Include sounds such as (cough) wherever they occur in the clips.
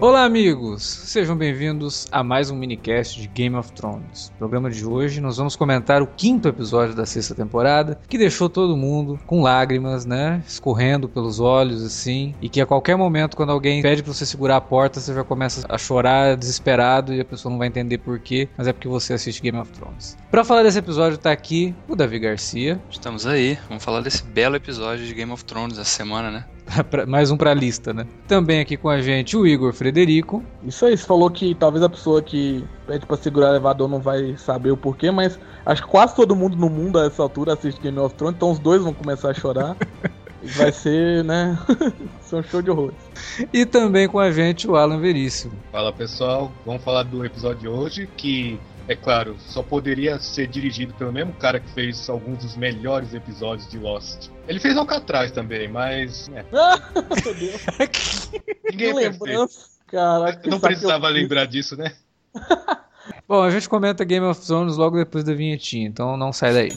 Olá, amigos! Sejam bem-vindos a mais um minicast de Game of Thrones. No programa de hoje, nós vamos comentar o quinto episódio da sexta temporada, que deixou todo mundo com lágrimas, né? Escorrendo pelos olhos, assim, e que a qualquer momento, quando alguém pede pra você segurar a porta, você já começa a chorar desesperado e a pessoa não vai entender porquê, mas é porque você assiste Game of Thrones. Pra falar desse episódio, tá aqui o Davi Garcia. Estamos aí, vamos falar desse belo episódio de Game of Thrones essa semana, né? (laughs) mais um pra lista, né? Também aqui com a gente o Igor Frederico. Isso aí, você falou que talvez a pessoa que pede pra segurar o elevador não vai saber o porquê, mas acho que quase todo mundo no mundo a essa altura assiste Game of Thrones, então os dois vão começar a chorar. (laughs) vai ser, né? (laughs) ser um show de horror. E também com a gente o Alan Veríssimo. Fala pessoal, vamos falar do episódio de hoje que é claro, só poderia ser dirigido pelo mesmo cara que fez alguns dos melhores episódios de Lost. Ele fez Alcatraz também, mas. É. (laughs) Meu Deus. (laughs) Ninguém Que é lembrança. Caraca. Não precisava eu- lembrar disso, né? (laughs) Bom, a gente comenta Game of Thrones logo depois da vinhetinha, então não sai daí.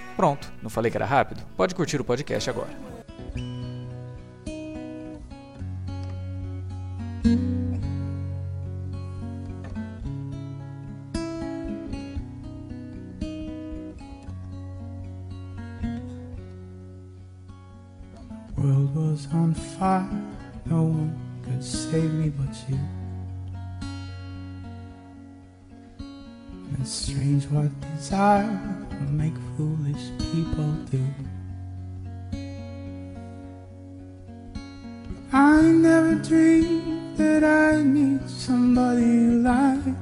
Pronto, não falei que era rápido? Pode curtir o podcast agora. World was on fire, no one could save me but you. And strange what desire make foolish people do. I never dreamed that I need somebody like.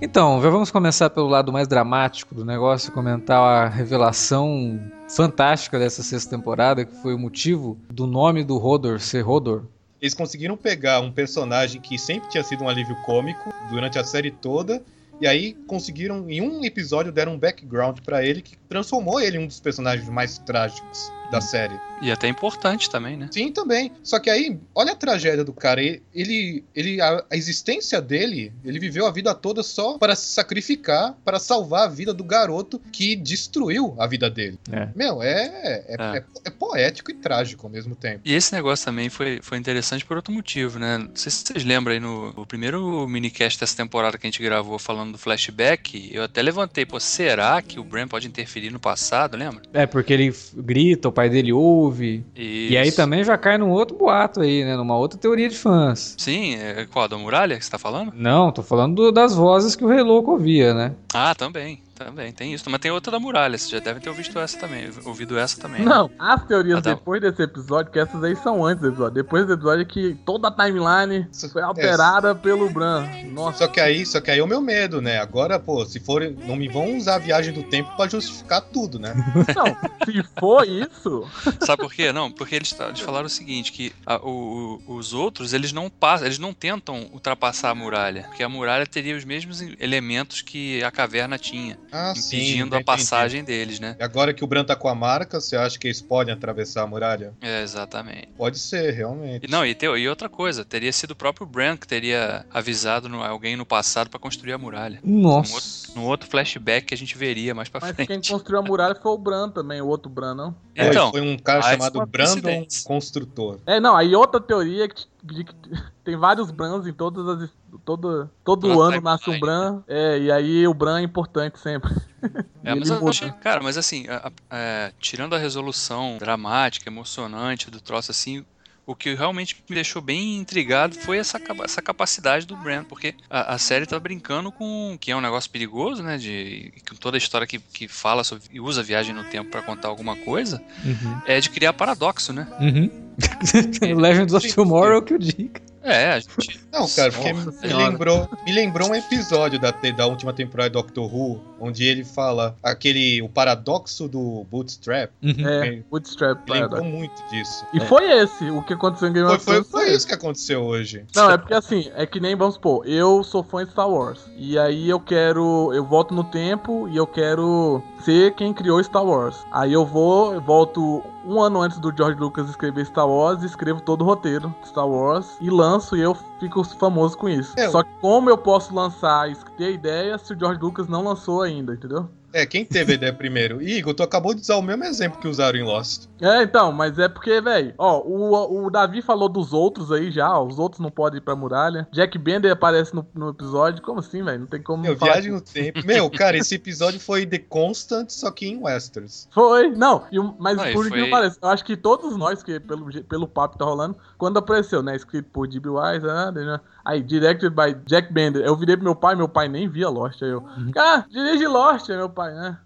Então, já vamos começar pelo lado mais dramático do negócio, comentar a revelação fantástica dessa sexta temporada, que foi o motivo do nome do Hodor ser Hodor. Eles conseguiram pegar um personagem que sempre tinha sido um alívio cômico durante a série toda. E aí conseguiram, em um episódio, deram um background pra ele que transformou ele em um dos personagens mais trágicos da série. E até importante também, né? Sim, também. Só que aí, olha a tragédia do cara. Ele, ele a, a existência dele, ele viveu a vida toda só para se sacrificar, para salvar a vida do garoto que destruiu a vida dele. É. Meu, é, é, É. é- é poético e trágico ao mesmo tempo. E esse negócio também foi, foi interessante por outro motivo, né? Não sei se vocês lembram aí no, no primeiro minicast dessa temporada que a gente gravou falando do flashback, eu até levantei, pô, será que o Bran pode interferir no passado, lembra? É, porque ele grita, o pai dele ouve. E aí Isso. também já cai num outro boato aí, né? Numa outra teoria de fãs. Sim, é, qual, da muralha que você tá falando? Não, tô falando do- das vozes que o Rei Louco ouvia, né? Ah, também, também, tem isso. Mas tem outra da muralha, vocês já devem ter ouvido essa também, ouvido essa também. né? Não, as teorias Ah, depois desse episódio, que essas aí são antes do episódio. Depois do episódio é que toda a timeline foi alterada pelo Bran. Nossa, Só que aí, só que aí é o meu medo, né? Agora, pô, se forem, não me vão usar a viagem do tempo pra justificar tudo, né? (laughs) não, se for isso, Sabe por quê? Não, porque eles, eles falaram o seguinte, que a- o- os outros, eles não passam, eles não tentam ultrapassar a muralha, porque a muralha teria os mesmos elementos que a caverna tinha, Ah, impedindo já a entendi. passagem deles, né? E Agora que o Bran tá com a marca, você acha que eles podem atravessar a muralha? É, exatamente. Pode ser, realmente. E, não, e, teu- e outra coisa, teria sido o próprio Bran que teria avisado no- alguém no passado pra construir a muralha. Nossa. No outro flashback que a gente veria mais pra mas quem frente. construiu a muralha foi o Bran também, o outro Bran, não? Foi, Então, foi um cara chamado Brandon. Construtor. É, não, aí outra teoria é que, de que (laughs) tem vários Brans em todas as. Todo, todo ano timeline, nasce um Bran. É, e aí o Bran é importante sempre. (laughs) É, mas ele eu muda. achei- cara, mas assim, a- a- é, tirando a resolução dramática, emocionante do troço assim, o que realmente me deixou bem intrigado foi essa, essa capacidade do Brand, porque a, a série tá brincando com que é um negócio perigoso, né? De com toda a história que, que fala sobre e usa viagem no tempo pra contar alguma coisa, Uhum. é de criar paradoxo, né? Uhum. (laughs) Legends of Tomorrow que eu diga. É, a gente. Não, cara, porque Nossa me Senhora. lembrou, me lembrou um episódio da, da última temporada do Doctor Who, onde ele fala aquele o paradoxo do Bootstrap. Uhum. É, Bootstrap. me lembrou muito disso. E foi esse o que aconteceu em Game Foi, of foi, Thrones. foi isso que aconteceu hoje. Não, é porque assim, é que nem, vamos supor, eu sou fã de Star Wars. E aí eu quero. Eu volto no tempo e eu quero ser quem criou Star Wars. Aí eu vou, eu volto um ano antes do George Lucas escrever Star Wars, escrevo todo o roteiro de Star Wars e lanço e eu fico famoso com isso. É, Só que como eu posso lançar e ter ideia se o George Lucas não lançou ainda, entendeu? É, quem teve a ideia primeiro? Igor, tu acabou de usar o mesmo exemplo que usaram em Lost. É, então, mas é porque, velho, ó, o, o Davi falou dos outros aí já, ó, os outros não podem ir pra muralha. Jack Bender aparece no, no episódio, como assim, velho? Não tem como Meu, viagem no tempo. Meu, cara, esse episódio foi The Constant, só que em Westeros. Foi, não, e o- mas Não, por que foi- não parece, eu acho que todos nós, que pelo, pelo papo que tá rolando, quando apareceu, né, escrito por D.B. Wise, ah, né, aí, directed by Jack Bender, eu virei pro meu pai, meu pai nem via Lost, aí eu, Uhum. ah, dirige Lost, meu pai, né,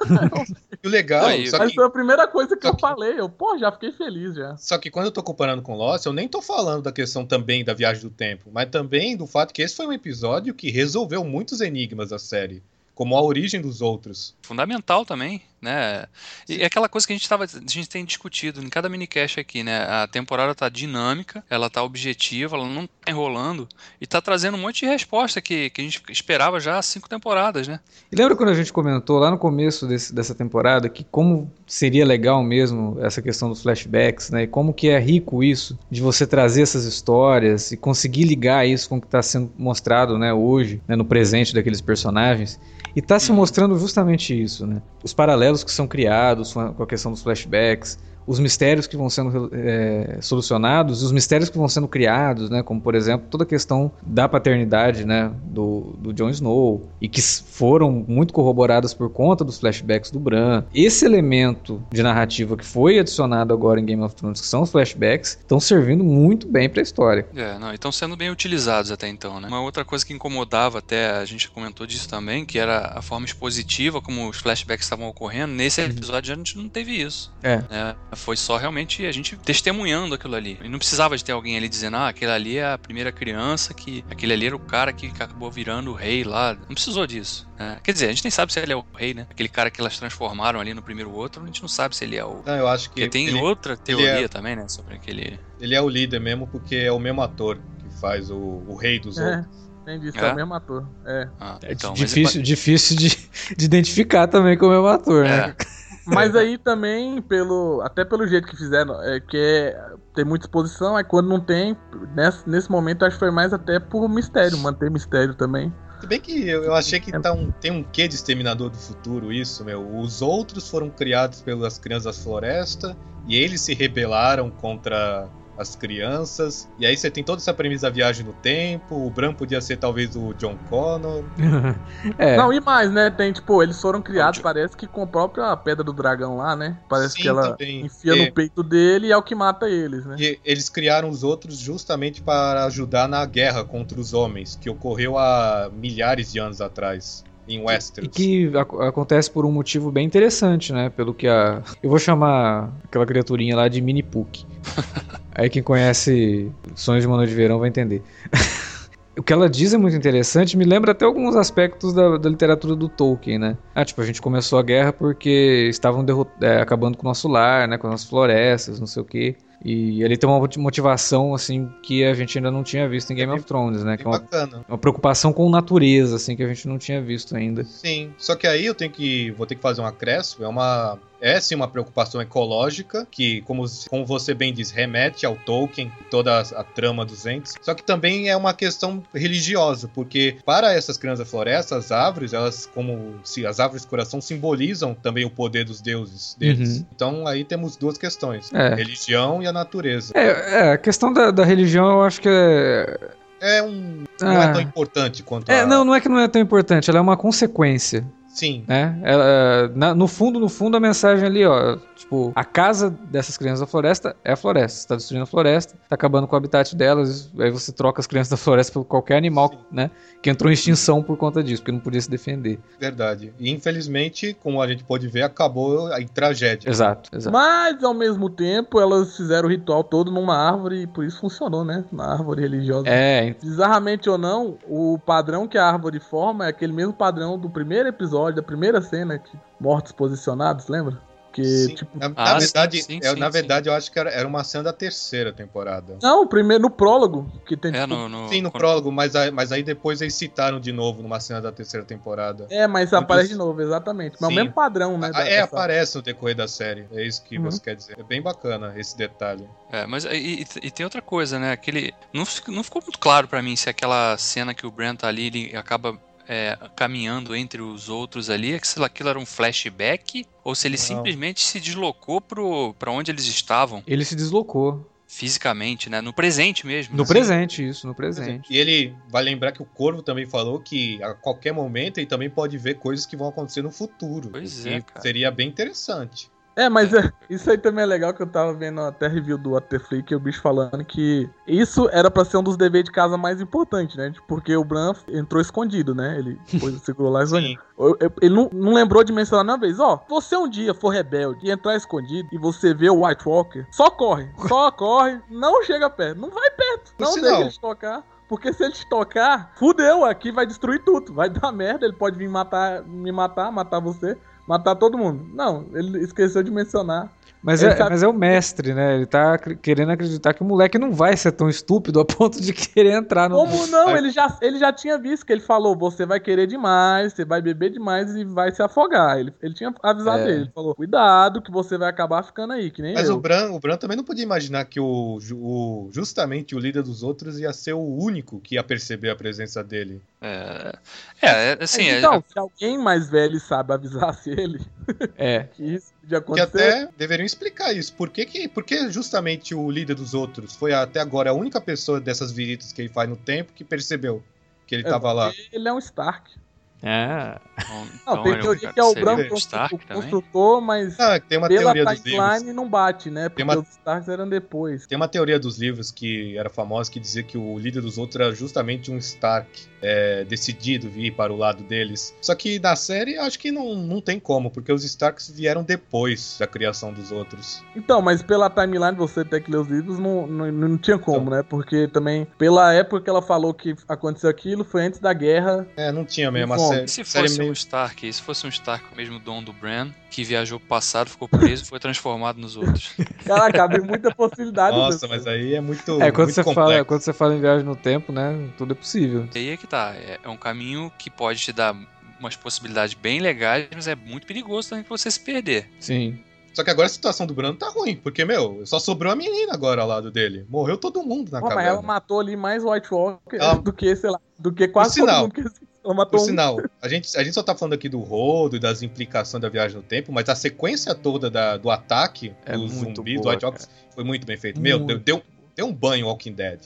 (laughs) E o legal, Aí, só mas que, foi a primeira coisa que só eu que- falei, eu, pô, já fiquei feliz já. só que quando eu tô comparando com Lost, eu nem tô falando da questão também da viagem do tempo, mas também do fato que esse foi um episódio que resolveu muitos enigmas da série. Como a origem dos outros. fundamental também, né? E é aquela coisa que a gente tava, a gente tem discutido em cada minicast aqui, né? A temporada tá dinâmica, ela tá objetiva, ela não tá enrolando e tá trazendo um monte de resposta que, que a gente esperava já há cinco temporadas, né? E lembra quando a gente comentou lá no começo desse- dessa temporada que como seria legal mesmo essa questão dos flashbacks, né? E como que é rico isso de você trazer essas histórias e conseguir ligar isso com o que está sendo mostrado, né, hoje, né, no presente daqueles personagens. E tá se Uhum. mostrando justamente isso, né? Os paralelos que são criados com a questão dos flashbacks, os mistérios que vão sendo é, solucionados, os mistérios que vão sendo criados, né? Como, por exemplo, toda a questão da paternidade, né? Do, do Jon Snow, e que foram muito corroboradas por conta dos flashbacks do Bran. Esse elemento de narrativa que foi adicionado agora em Game of Thrones, que são os flashbacks, estão servindo muito bem pra história. É, não, e estão sendo bem utilizados até então, né? Uma outra coisa que incomodava até, a gente comentou disso também, que era a forma expositiva como os flashbacks estavam ocorrendo. Nesse episódio a gente não teve isso. É. né? Foi só realmente a gente testemunhando aquilo ali. E não precisava de ter alguém ali dizendo, ah, aquele ali é a primeira criança, que aquele ali era o cara que acabou virando o rei lá. Não precisou disso. né? Quer dizer, a gente nem sabe se ele é o rei, né? Aquele cara que elas transformaram ali no primeiro outro, a gente não sabe se ele é o. Não, eu acho que Porque tem ele, outra teoria é- também, né? Sobre aquele. ele é o líder mesmo, porque é o mesmo ator que faz o, o rei dos É, outros. entendi, É? é o mesmo ator, é. Ah, É então, mas- difícil, difícil de, (laughs) de identificar também como é o ator, né? É. Mas aí também, pelo até pelo jeito que fizeram, é que é, tem muita exposição, aí quando não tem, nesse, nesse momento acho que foi mais até por mistério, manter mistério também. Se bem que eu, eu achei É. que tá um- tem um quê de Exterminador do Futuro isso, meu. Os outros foram criados pelas crianças da floresta e eles se rebelaram contra as crianças. E aí você tem toda essa premissa da viagem no tempo. O Bran podia ser talvez o John Connor. (laughs) é. Não, e mais, né? Tem, tipo, eles foram criados, parece que com a própria pedra do dragão lá, né? Parece Sim, que ela também. enfia É. no peito dele e é o que mata eles, né? E eles criaram os outros justamente para ajudar na guerra contra os homens, que ocorreu há milhares de anos atrás, em E Westeros. que ac- acontece por um motivo bem interessante, né? Pelo que a. Eu vou chamar aquela criaturinha lá de Mini Puck. (laughs) Aí quem conhece Sonhos de uma Noite de Verão vai entender. (laughs) o que ela diz é muito interessante, me lembra até alguns aspectos da, da literatura do Tolkien, né? Ah, tipo, a gente começou a guerra porque estavam é, acabando com o nosso lar, né? Com as nossas florestas, não sei o quê. E ele tem uma moti- motivação, assim, que a gente ainda não tinha visto em Game of Thrones, né? Que Bem é uma, uma preocupação com natureza, assim, que a gente não tinha visto ainda. Sim, só que aí eu tenho que vou ter que fazer um acréscimo, é uma é sim uma preocupação ecológica que, como, como você bem diz, remete ao Tolkien, toda a, trama dos entes. Só que também é uma questão religiosa, porque para essas crianças da floresta, as árvores, elas como se as árvores do coração simbolizam também o poder dos deuses deles. Uhum. Então aí temos duas questões: É. religião e a natureza. É, é, a questão da, da religião eu acho que é. É um não é Ah. tão importante quanto É, a... não, não é que não é tão importante, ela é uma consequência. Sim. né? Ela, na- no fundo, no fundo, a mensagem ali, ó, tipo, a casa dessas crianças da floresta é a floresta. Você tá destruindo a floresta, tá acabando com o habitat delas, aí você troca as crianças da floresta por qualquer animal, né? Que entrou em extinção por conta disso, porque não podia se defender. Verdade. E infelizmente, como a gente pode ver, acabou em tragédia. Exato, exato. Mas, ao mesmo tempo, elas fizeram o ritual todo numa árvore e por isso funcionou, né? Na árvore religiosa. É, Bizarramente ou não, o padrão que a árvore forma é aquele mesmo padrão do primeiro episódio, da primeira cena, que mortos posicionados, lembra? Que, Sim. tipo. Na, na Ah, verdade, sim, é- sim, na sim. verdade eu acho que era, era uma cena da terceira temporada. Não, o primeiro, no prólogo, que tem É, tipo, no, no, Sim, no prólogo, mas aí, mas aí depois eles citaram de novo numa cena da terceira temporada. É, mas Muitos- aparece de novo, exatamente. Mas Sim. o mesmo padrão, né? Ah, da- é, dessa- aparece no decorrer da série. É isso que Uhum. você quer dizer. É bem bacana esse detalhe. É, mas e, e- tem outra coisa, né? Aquele. Não, não ficou muito claro pra mim se aquela cena que o Brent tá ali, ele acaba é, caminhando entre os outros ali, é que se aquilo era um flashback, ou se ele Não. simplesmente se deslocou pro, pra onde eles estavam, ele se deslocou. fisicamente, né? No presente mesmo. No né? presente, isso, no presente. E ele vai lembrar que o Corvo também falou que a qualquer momento ele também pode ver coisas que vão acontecer no futuro. Pois é, cara. Seria bem interessante. É, mas é, isso aí também é legal que eu tava vendo até review do Waterflick e o bicho falando que isso era pra ser um dos deveres de casa mais importantes, né? Porque o Bran entrou escondido, né? Ele (laughs) segurou lá e Ele não, não lembrou de mencionar uma vez, ó. Você um dia for rebelde e entrar escondido e você vê o White Walker, só corre. Só (laughs) corre, não chega perto. Não vai perto. Não sinal- deixa ele te tocar. Porque se ele te tocar, fudeu, aqui vai destruir tudo. Vai dar merda, ele pode vir matar, me matar, matar você, matar todo mundo. Não, ele esqueceu de mencionar. Mas é, sabe- mas é o mestre, né? Ele tá querendo acreditar que o moleque não vai ser tão estúpido a ponto de (laughs) querer entrar no. Como não? Ele já, ele já tinha visto que ele falou: você vai querer demais, você vai beber demais e vai se afogar. Ele, ele tinha avisado É. ele. Ele falou: cuidado, que você vai acabar ficando aí, que nem Mas eu. o Bran, o Bran também não podia imaginar que o, o- justamente o líder dos outros ia ser o único que ia perceber a presença dele. É, é, é, assim, é- então, se alguém mais velho sabe avisasse ele É. (laughs) que isso podia Que acontecer. até deveriam explicar isso. Por que, que, por que justamente o líder dos outros foi até agora a única pessoa dessas visitas que ele faz no tempo que percebeu que ele É, tava lá? Ele é um Stark. É. Bom, Não, então tem teoria que é o seria Bran o Stark o também? construtor, mas Ah, tem uma pela teoria dos livros. timeline não bate, né? Porque uma- os Starks eram depois. Tem uma teoria dos livros que era famosa que dizia que o líder dos outros era justamente um Stark é, decidido vir para o lado deles. Só que na série acho que não, não tem como, porque os Starks vieram depois da criação dos outros. Então, mas pela timeline você ter que ler os livros não, não, não tinha como, né? Porque também, pela época que ela falou que aconteceu aquilo, foi antes da guerra. É, não tinha mesmo. Bom, série, E se fosse meio- um Stark, se fosse um Stark com o mesmo dom do Bran, que viajou pro passado, ficou preso e foi transformado nos outros. (laughs) Caraca, abre muita possibilidade. Nossa, mas aí é muito, É, quando muito você, complexo. fala, quando você fala em viagem no tempo, né? Tudo é possível. E aí é que tá, é, é um caminho que pode te dar umas possibilidades bem legais, mas é muito perigoso também pra você se perder. Sim. Só que agora a situação do Brando tá ruim, porque, meu, só sobrou a menina agora ao lado dele. Morreu todo mundo na Pô, mas caverna. ela matou ali mais White Walker Ah. do que, sei lá, do que quase todo mundo que ela matou Por um. sinal, a gente, a gente só tá falando aqui do rodo e das implicações da viagem no tempo, mas a sequência toda da- do ataque É dos muito zumbis do boa, White Walkers foi muito bem feito. Meu, deu, Muito. deu, deu um banho Walking Dead.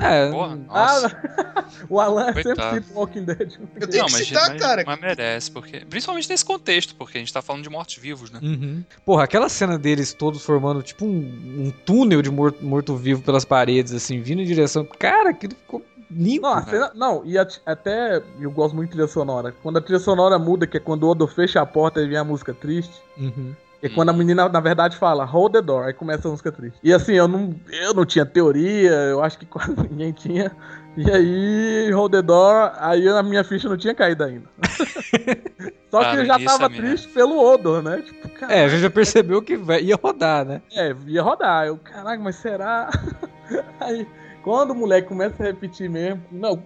É. (laughs) Porra, Ah, nossa. o Alan é sempre tipo Walking Dead. Eu tenho Não, que mas, citar, mas- cara. mas merece, porque. Principalmente nesse contexto, porque a gente tá falando de mortos-vivos, né? Uhum. Porra, aquela cena deles todos formando tipo um, um túnel de mor- morto-vivo pelas paredes, assim, vindo em direção. Cara, aquilo ficou lindo. Não, a cena, não, e at- até eu gosto muito de trilha sonora. Quando a trilha sonora muda, que é quando o Odo fecha a porta e vem a música triste. Uhum. Que é quando a menina, na verdade, fala Hold the door, aí começa a música triste. E assim, eu não, eu não tinha teoria, eu acho que (laughs) quase ninguém tinha. E aí, Hold the door, aí a minha ficha não tinha caído ainda. (laughs) Só que Cara, eu já tava é minha- triste pelo Odor, né? Tipo, É, a gente já percebeu que vai- ia rodar, né? é, ia rodar. Eu, caraca, mas será? (laughs) Aí, quando o moleque começa a repetir mesmo. Não,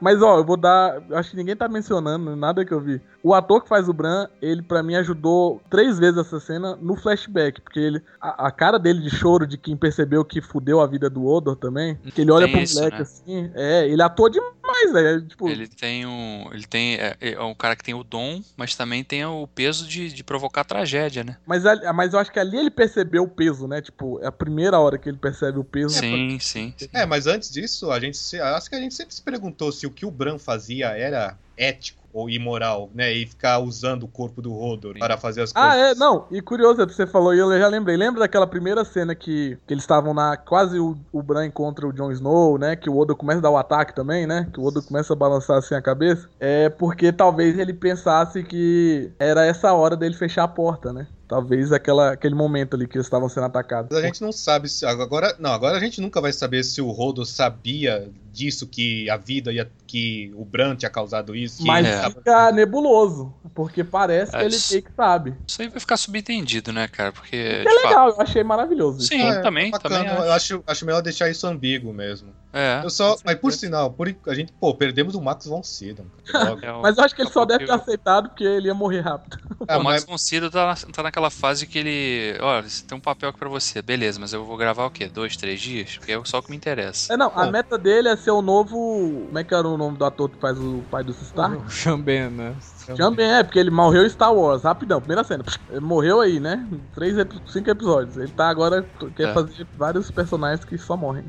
mas ó, eu vou dar. Acho que ninguém tá mencionando, nada que eu vi. O ator que faz o Bran, ele pra mim ajudou três vezes essa cena no flashback. Porque ele. A, a cara dele de choro de quem percebeu que fudeu a vida do Odor também. Que ele olha Tem pro isso, moleque né? assim. É, ele atua demais, velho. Tipo, Ele tem um. Ele tem. É, é um cara que tem o dom, mas também tem o peso de, de provocar tragédia, né? mas, ali- mas eu acho que ali ele percebeu o peso, né? Tipo, é a primeira hora que ele percebe o peso. Sim, sim. É, mas antes disso, a gente se- acho que a gente sempre se perguntou se o que o Bran fazia era ético ou imoral, né? E ficar usando o corpo do Hodor para fazer as coisas. Ah, é, não, e curioso, você falou, e eu já lembrei. Lembra daquela primeira cena que, que eles estavam na. Quase o, o Bran contra o Jon Snow, né? Que o Odo começa a dar o ataque também, né? Que o Odo começa a balançar assim a cabeça. É porque talvez ele pensasse que era essa hora dele fechar a porta, né? Talvez aquela, aquele momento ali que eles estavam sendo atacados. Mas a gente não sabe se. Agora, não, agora a gente nunca vai saber se o Rodo sabia disso, que a vida ia. que o Bran tinha causado isso. que Mas tava- fica nebuloso, porque parece que É, ele isso- que sabe. Isso aí vai ficar subentendido, né, cara? Porque. É legal, eu achei maravilhoso isso. Sim, É, também, também. Eu acho. acho, acho melhor deixar isso ambíguo mesmo. É, Eu só, mas por sinal, por, a gente, pô, perdemos o Max von Sydow. (laughs) É, Mas eu acho que ele só deve ter aceitado porque ele ia morrer rápido. Ah, o Max mas- von Sydow tá, tá naquela fase que ele. Olha, você tem um papel aqui pra você. Beleza, mas eu vou gravar o quê? Dois, três dias? Porque é só o que me interessa. É, não, a meta dele é ser o novo. Como é que era o nome do ator que faz o pai do Stark? O (laughs) Xamben, né? Também é, porque ele morreu em Star Wars, rapidão, primeira cena. Ele morreu aí, né? Três, cinco episódios. Ele tá agora, quer É. fazer vários personagens que só morrem.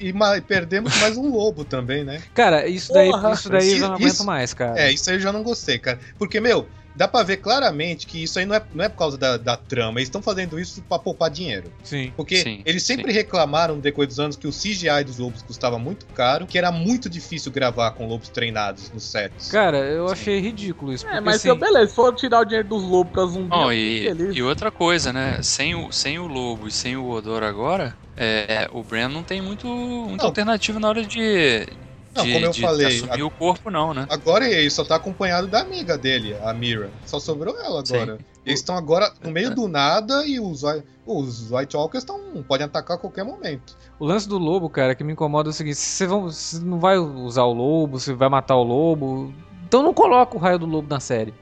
E, e perdemos mais um lobo também, né? Cara, isso daí, Porra. isso daí eu já não Isso- aguento mais, cara. É, isso aí eu já não gostei, cara. Porque, meu, dá pra ver claramente que isso aí não é, não é por causa da, da trama. Eles estão fazendo isso pra poupar dinheiro. Sim. Porque Sim, eles sempre reclamaram no decorrer dos anos que o CGI dos lobos custava muito caro, que era muito difícil gravar com lobos treinados nos sets. Cara, eu Sim. achei ridículo isso. É, porque, mas assim, beleza, se for tirar o dinheiro dos lobos pra zumbi, eu e, e outra coisa, né? Sem o, sem o Lobo e sem o Odor agora, é, o Bran não tem muito, muita Não. alternativa na hora de, Não, de, como eu de falei, assumir o corpo, não, né? Agora ele só tá acompanhado da amiga dele, a Mira. Só sobrou ela agora. Sim. Eles estão agora no meio do nada e os, os White Walkers estão podem atacar a qualquer momento. O lance do lobo, cara, que me incomoda é o seguinte: se você vão- não vai usar o lobo, se vai matar o lobo, então não coloca o raio do lobo na série.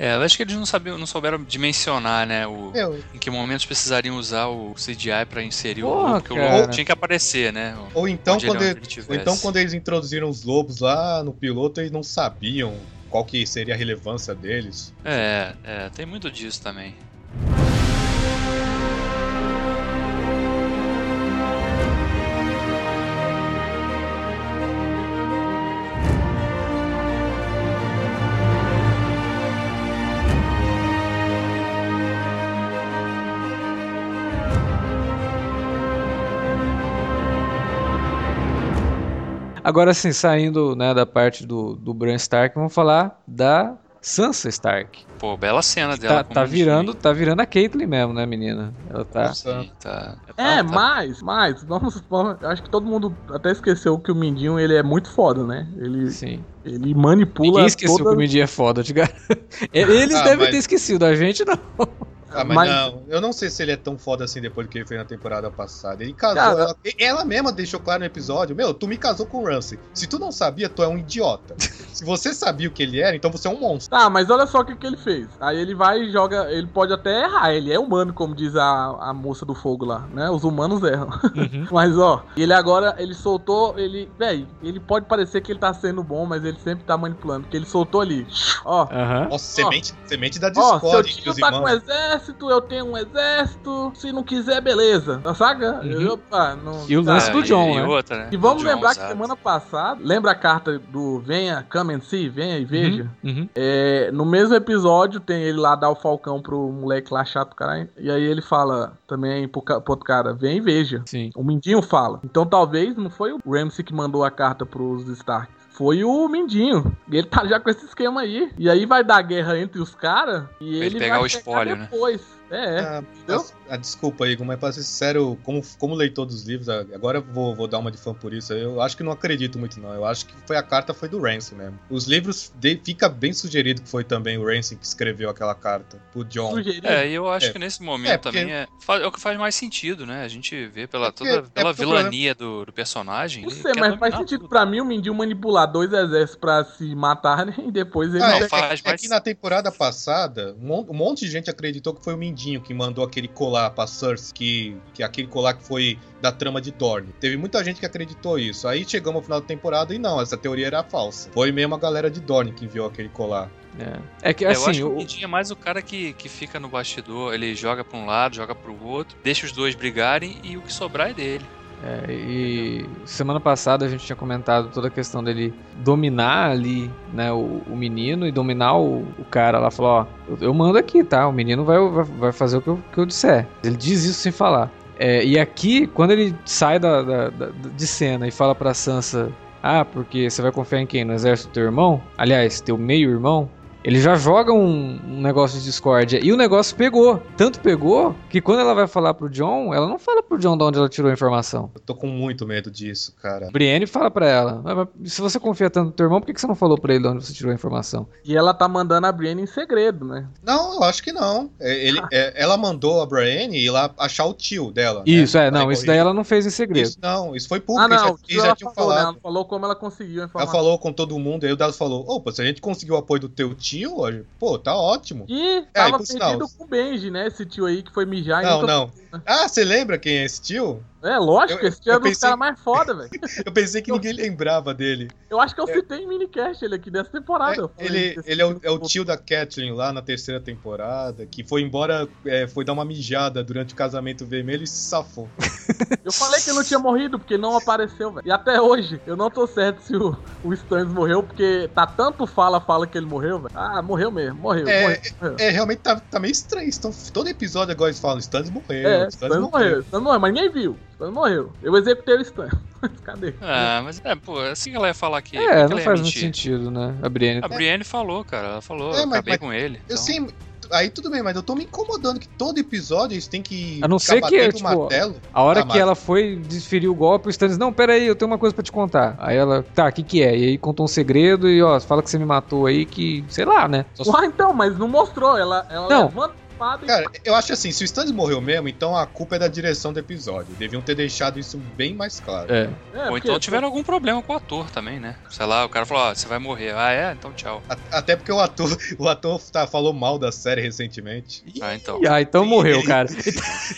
É, eu acho que eles não, sabiam, não souberam dimensionar, né? O, Meu, em que momentos precisariam usar o CGI pra inserir Porra, o lobo, porque o lobo tinha que aparecer, né? ou então quando ele- ele ou então quando eles introduziram os lobos lá no piloto, eles não sabiam qual que seria a relevância deles. É, é, tem muito disso também. Agora sim, saindo né, da parte do, do Bran Stark, vamos falar da Sansa Stark. Pô, bela cena dela. Tá, como tá eles- virando, tá virando a Caitlyn mesmo, né, menina? Ela tá. Sim, tá. É, tá- mas, mas, vamos, vamos- acho que todo mundo até esqueceu que o Mindinho, ele é muito foda, né? Ele, Sim. ele manipula Ninguém esqueceu toda... que o Mindinho é foda, te garanto. (laughs) Eles Ah, devem mas- ter esquecido, a gente não. Ah, mas, Mas- não, eu não sei se ele é tão foda assim depois do que ele fez na temporada passada. Ele casou. Cara- ela, ela mesma deixou claro no episódio: Meu, tu me casou com o Ramsey. Se tu não sabia, tu é um idiota. (laughs) se você sabia o que ele era, então você é um monstro. Tá, mas olha só o que, que ele fez. Aí ele vai e joga. Ele pode até errar, ele é humano, como diz a, a moça do fogo lá, né? Os humanos erram. Uhum. (laughs) Mas ó, ele agora, ele soltou, ele. Véi, ele pode parecer que ele tá sendo bom, mas ele sempre tá manipulando. Porque ele soltou ali. Ó. Aham. Nossa, semente, semente da Ó, seu tio tá com irmãos. Exército, eu tenho um exército. Se não quiser, beleza. Saca? Uhum. Opa, não. E o tá. lance do e- John, e né? outra, né? E vamos Do John, lembrar que semana passada, lembra a carta do Venha, Come and See, venha e veja? Uhum. É, no mesmo episódio tem ele lá dar o falcão pro moleque lá chato, caralho. E aí ele fala também pro, pro outro cara, vem e veja. Sim. O Mindinho fala. Então talvez não foi o Ramsey que mandou a carta pros Stark. Foi o Mindinho. Ele tá já com esse esquema aí. E aí vai dar guerra entre os caras. E ele ele pegar vai o spoiler, né? depois. É, é. Ah, entendeu? mas- ah, desculpa, Igor, mas pra ser sincero, como, como leitor dos livros, ah, agora eu vou, vou dar uma de fã por isso. Eu acho que não acredito muito, não. Eu acho que foi a carta foi do Ramsey mesmo. Os livros de- fica bem sugerido que foi também o Ramsey que escreveu aquela carta pro John. Sugerido. É, e eu acho É. que nesse momento É, porque- também é, é o que faz mais sentido, né? A gente vê pela, É porque- toda, é pela vilania do, do personagem. Não sei, mas faz sentido tudo. pra mim o Mindinho manipular dois exércitos pra se matarem (laughs) e depois ele. Ah, Não, é, faz é- é mais- que na temporada passada, um mon- um monte de gente acreditou que foi o Mindinho que mandou aquele colar pra Cersei, que, que aquele colar que foi da trama de Dorne. Teve muita gente que acreditou isso. Aí chegamos ao final da temporada e não, essa teoria era falsa. Foi mesmo a galera de Dorne que enviou aquele colar. É. É que É, eu acho assim, que o o, Mindinho é mais o cara que, que fica no bastidor, ele joga pra um lado, joga pro outro, deixa os dois brigarem e o que sobrar é dele. É, e semana passada a gente tinha comentado toda a questão dele dominar ali, né, o, o menino e dominar o, o cara lá. Falou, ó, eu, eu mando aqui, tá? O menino vai, vai, vai fazer o que eu, que eu disser. Ele diz isso sem falar. É, e aqui, quando ele sai da, da- da- de cena e fala pra Sansa, ah, porque você vai confiar em quem? No exército do teu irmão? Aliás, teu meio-irmão? Ele já joga um, um negócio de discórdia. E o negócio pegou. Tanto pegou que quando ela vai falar pro John, ela não fala pro John de onde ela tirou a informação. Eu tô com muito medo disso, cara. Brienne fala pra ela: "Ah, mas se você confia tanto no teu irmão, por que que você não falou pra ele de onde você tirou a informação? E ela tá mandando a Brienne em segredo, né? Não, eu acho que não. É, ele- é, ela mandou a Brienne ir lá achar o tio dela. né? Isso, é, Lá não, isso daí ela não fez em segredo. Isso não, isso foi público. Ah, não, já, isso já ela tinham falou, né? falado. Ela falou como ela conseguiu a Ela informação. falou com todo mundo, aí o Dallas falou: opa, se a gente conseguiu o apoio do teu tio, ó, pô, tá ótimo. E É, tava por sinal- perdido com o Benji, né? Esse tio aí que foi mijar Não, nunca- não. Ah, você lembra quem é esse tio? É, lógico, Eu- esse tio é um dos pensei- caras mais foda, velho. (laughs) Eu pensei que ninguém lembrava dele. Eu acho que eu citei em minicast ele aqui dessa temporada. É, ele ele é, o, é o tio. da Kathleen lá na terceira temporada, que foi embora, é, foi dar uma mijada durante o casamento vermelho e se safou. (laughs) Eu falei que ele não tinha morrido porque não apareceu, velho. E até hoje, eu não tô certo se o, o Stannis morreu, porque tá tanto fala, fala que ele morreu, velho. Ah, morreu mesmo, morreu, É, morreu. morreu. É, realmente tá, tá meio estranho. Então, todo episódio agora eles falam: Stannis morreu, É, Stannis morreu. Stannis morreu, mas ninguém viu. Stannis morreu. Eu executei o Stannis. (laughs) Cadê? Ah, mas é, pô, assim que ela ia falar que. É, que não faz muito sentido, né? A Brienne. A Brienne falou, cara. Ela falou, É, eu mas- acabei mas- com ele. Eu então- sim. Aí tudo bem, mas eu tô me incomodando que todo episódio eles têm que A não ser que, tipo, martelo. A hora Ah, que mas- ela foi desferir o golpe, o Stannis, não, pera aí, eu tenho uma coisa pra te contar. Aí ela, tá, o que que é? E aí contou um segredo e, ó, fala que você me matou aí, que, sei lá, né? Só- Ah, então, mas não mostrou. Ela, ela Não. levanta a espada e. Cara, eu acho assim, se o Stannis morreu mesmo, então a culpa é da direção do episódio. Deviam ter deixado isso bem mais claro. É. É, Ou então tiveram algum problema com o ator também, né? Sei lá, o cara falou, ó, você vai morrer. Ah, é? Então tchau. A- Até porque o ator, (laughs) o ator tá- falou mal da série recentemente. Ah, então. Ih, Ah, então morreu, ele- cara. (laughs)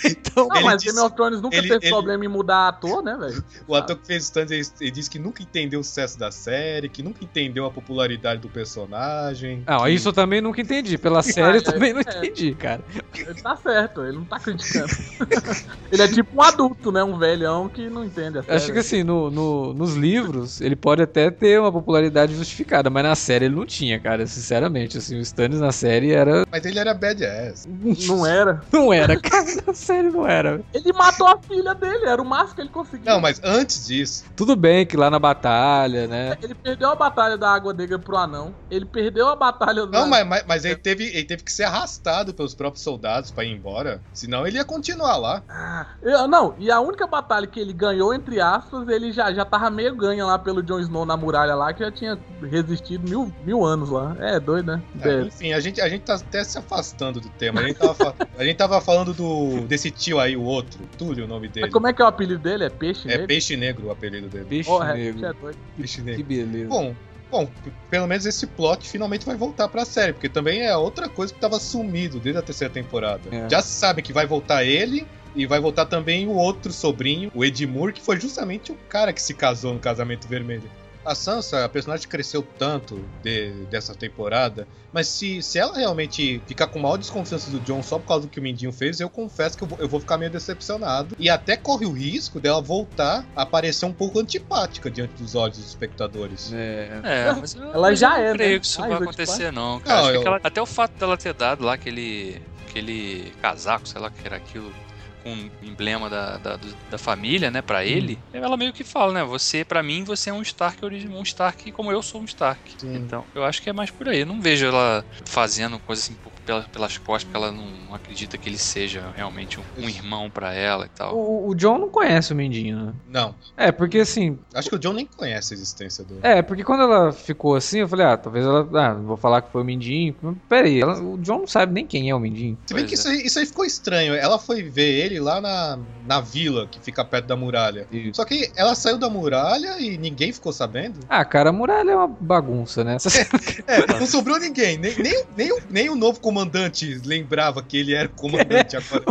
Então, Não, ele mas disse- Game of Thrones nunca ele- teve ele- problema em mudar ator, né, velho? (laughs) O ator que fez o Stannis, ele, disse que nunca entendeu o sucesso da série, que nunca entendeu a popularidade do personagem. Não, que- isso eu também nunca entendi. Pela série eu é, também não é. entendi, cara. Ele tá certo, ele não tá criticando. (laughs) ele é tipo um adulto, né? Um velhão que não entende a série. Acho que assim, no, no- nos livros, ele pode até ter uma popularidade justificada, mas na série ele não tinha, cara. Sinceramente, assim, o Stannis na série era. Mas ele era badass. Não era. (laughs) Não era, cara. (laughs) Na série não era. Ele matou a filha dele, era o máximo que ele conseguiu. Não, mas antes disso, Tudo bem que lá na batalha, né? Ele perdeu a batalha da Água Negra pro anão. Ele perdeu a batalha do. Não, mas, mas, mas ele, teve, ele teve que ser arrastado pelos próprios soldados pra ir embora. Senão ele ia continuar lá. Ah, eu- não, e a única batalha que ele ganhou, entre aspas, ele já, já tava meio ganho lá pelo Jon Snow na muralha lá, que já tinha resistido mil, mil anos lá. É, doido, né? É, É. enfim, a gente, a gente tá até se afastando do tema. A gente tava, (laughs) a gente tava falando do, desse tio aí, o outro. Túlio, o nome dele. Mas como é que é o apelido dele? É Peixe É Negro? Peixe Negro o apelido dele. Peixe Oh, é, negro. é doido. Peixe Que Negro. beleza. Bom, bom, pelo menos esse plot finalmente vai voltar pra série, porque também é outra coisa que tava sumido desde a terceira temporada. É. Já se sabe que vai voltar ele e vai voltar também o outro sobrinho, o Edmure, que foi justamente o cara que se casou no Casamento Vermelho. A Sansa, a personagem cresceu tanto de- dessa temporada, mas se, se ela realmente ficar com maior desconfiança do John só por causa do que o Mindinho fez, eu confesso que eu vou, eu vou ficar meio decepcionado. E até corre o risco dela voltar a parecer um pouco antipática diante dos olhos dos espectadores. É. É, (laughs) mas eu, Ela mas já eu não é, creio né? que isso Mais vai acontecer, não, cara. Não, Acho que eu- aquela- até o fato dela ter dado lá aquele, aquele casaco, sei lá o que era aquilo, com emblema da, da, da família, né, pra ele, ela meio que fala, né, você, pra mim, você é um Stark original, um Stark como eu sou um Stark. Sim. Então, eu acho que é mais por aí. Eu não vejo ela fazendo coisas assim por- pela- pelas costas, porque ela não acredita que ele seja realmente um, um irmão pra ela e tal. O, o John não conhece o Mindinho, né? Não, É, porque assim. acho que o John nem conhece a existência do. É, porque quando ela ficou assim, eu falei, ah, talvez ela. Ah, não vou falar que foi o Mindinho. Mas Pera aí, ela- o John não sabe nem quem é o Mindinho. Se bem Pois que é. isso aí, isso aí ficou estranho. Ela foi ver ele lá na, na vila que fica perto da muralha. Isso. Só que ela saiu da muralha e ninguém ficou sabendo. Ah, cara, a muralha é uma bagunça, né? (laughs) É, não sobrou ninguém. Nem, nem, o- nem, o, nem o novo comandante lembrava que ele era o comandante (laughs) agora.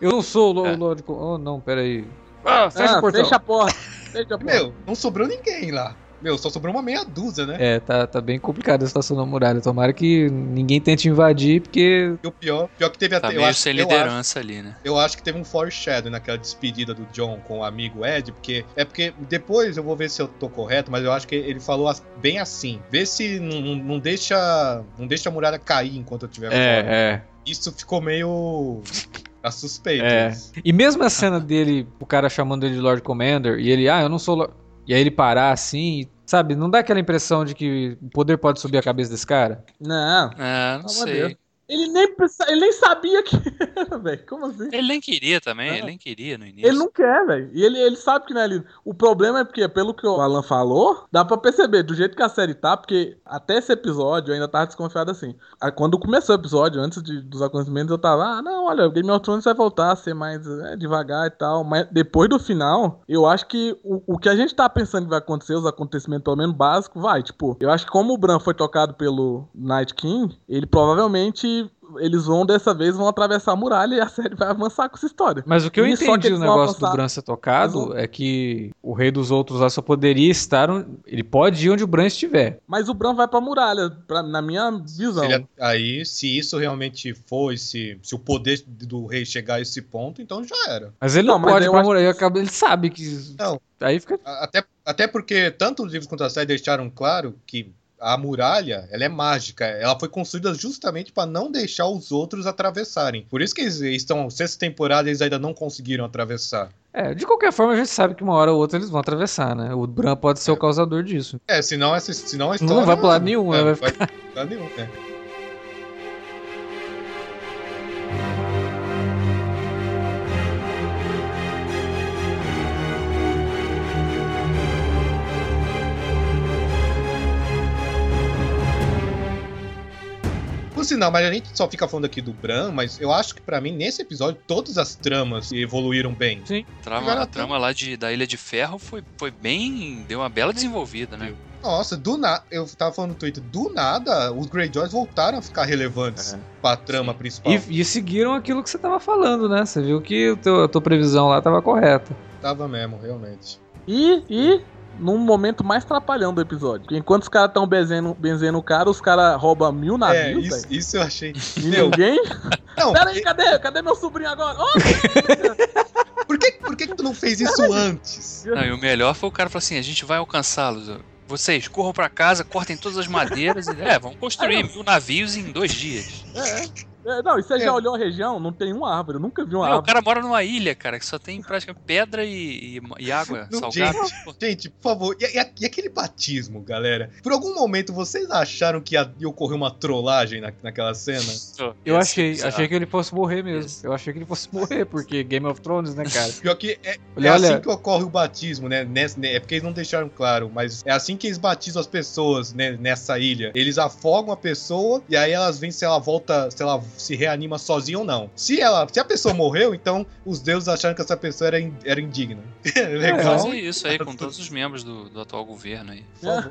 Eu não sou o É. Lo- Lord. Oh, não, pera aí. Ah, fecha Ah, o portão. fecha a porta. Fecha a porta. Meu, não sobrou ninguém lá. Meu, só sobrou uma meia dúzia, né? É, tá, tá bem complicada a situação da muralha. Tomara que ninguém tente invadir, porque. E o pior, pior que teve Tá até. eu meio acho, sem eu acho- liderança ali, né? Eu acho que teve um foreshadow naquela despedida do John com o amigo Ed, porque é porque depois eu vou ver se eu tô correto, mas eu acho que ele falou bem assim. Vê se não, não- deixa não deixa a muralha cair enquanto eu estiver fora. É, Isso ficou meio (laughs) a suspeito. É. é. E mesmo a cena dele, o cara chamando ele de Lord Commander, e ele, ah, eu não sou. Lord... E aí ele parar assim, sabe? Não dá aquela impressão de que o poder pode subir a cabeça desse cara? Não. É, não sei. Deus. Ele nem, ele nem sabia que era, velho. Como assim? Ele nem queria também, É. ele nem queria no início. Ele não quer, velho. E ele, ele sabe que não é lido. O problema é porque, pelo que o Alan falou, dá pra perceber, do jeito que a série tá, porque até esse episódio eu ainda tava desconfiado assim. Ah, Quando começou o episódio, antes de- dos acontecimentos, eu tava, ah, não, olha, o Game of Thrones vai voltar a ser mais é, devagar e tal. Mas depois do final, eu acho que o, o que a gente tá pensando que vai acontecer, os acontecimentos pelo menos básicos, vai. Tipo, eu acho que como o Bran foi tocado pelo Night King, ele provavelmente. Eles vão dessa vez vão atravessar a muralha e a (laughs) série vai avançar com essa história. Mas o que eu E entendi do negócio do Bran ser tocado Mas é que o rei dos outros lá só poderia estar. onde- Ele pode ir onde o Bran estiver. Mas o Bran vai pra muralha, pra- na minha visão. Se ele- aí, se isso realmente foi, se, se o poder do rei chegar a esse ponto, então já era. Mas ele não, Não, mas pode ir eu pra muralha. que- Ele sabe que. Não. Aí fica. Até, até porque tanto os livros quanto a série deixaram claro que a muralha, ela é mágica. Ela foi construída justamente para não deixar os outros atravessarem. Por isso que eles estão, sexta temporada, eles ainda não conseguiram atravessar. É, de qualquer forma, a gente sabe que uma hora ou outra eles vão atravessar, né? O Bran pode ser o causador disso. É, senão, essa, senão a história... Não vai pro lado nenhum, é, né? Vai vai pro lado nenhum, né? Sinal, mas a gente só fica falando aqui do Bran, mas eu acho que pra mim, nesse episódio, todas as tramas evoluíram bem. Trama- Agora a trama lá de, da Ilha de Ferro foi, foi bem. deu uma bela desenvolvida, né? Nossa, do nada, eu tava falando no Twitter, do nada, os Greyjoys voltaram a ficar relevantes É. pra trama Sim. principal. E, e seguiram aquilo que você tava falando, né? Você viu que o teu- a tua previsão lá tava correta. Tava mesmo, realmente. E, e num momento mais trapalhão do episódio. Porque enquanto os caras tão benzendo, benzendo o cara, os caras roubam mil é, navios, isso, velho. isso eu achei. E Meu, ninguém. não, Pera aí, cadê? Cadê meu sobrinho agora? Ô, (laughs) por, que, por que, que tu não fez isso antes? Não, e o melhor foi o cara falar assim: a gente vai alcançá-los. Vocês corram pra casa, cortem todas as madeiras e. É, vamos construir mil navios em dois dias. é, é, não, e você É. já olhou a região? Não tem uma árvore. Eu nunca vi uma Não, o árvore. cara mora numa ilha, cara, que só tem praticamente pedra e, e- e água Não, salgada. (laughs) Pô, Gente, por favor, e, e- e aquele batismo, galera? Por algum momento vocês acharam que ia, ia ocorrer uma trollagem na, naquela cena? Eu achei, achei que ele fosse morrer mesmo. Isso. Eu achei que ele fosse morrer, porque Game of Thrones, né, cara? Pior que é, Olha, é olha- assim que ocorre o batismo, né? Né? É porque eles não deixaram claro, mas é assim que eles batizam as pessoas né, nessa ilha. Eles afogam a pessoa e aí elas veem se ela volta, se ela se reanima sozinha ou não. Se ela, se a pessoa morreu, então os deuses acharam que essa pessoa era, in- era indigna. (laughs) Legal. Fazer isso aí com todos os membros do, do atual governo aí.